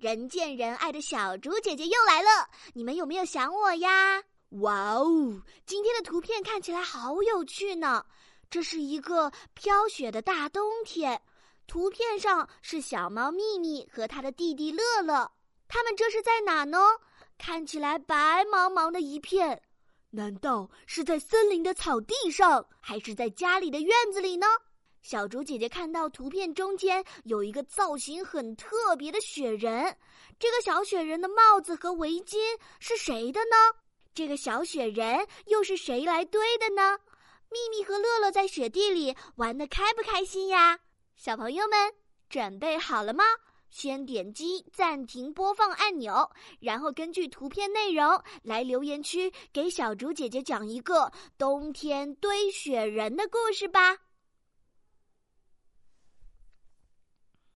人见人爱的小猪姐姐又来了，你们有没有想我呀？哇哦，今天的图片看起来好有趣呢！这是一个飘雪的大冬天，图片上是小猫咪咪和它的弟弟乐乐，他们这是在哪呢？看起来白茫茫的一片，难道是在森林的草地上，还是在家里的院子里呢？小竹姐姐看到图片中间有一个造型很特别的雪人，这个小雪人的帽子和围巾是谁的呢？这个小雪人又是谁来堆的呢？秘密和乐乐在雪地里玩的开不开心呀？小朋友们准备好了吗？先点击暂停播放按钮，然后根据图片内容来留言区给小竹姐姐讲一个冬天堆雪人的故事吧。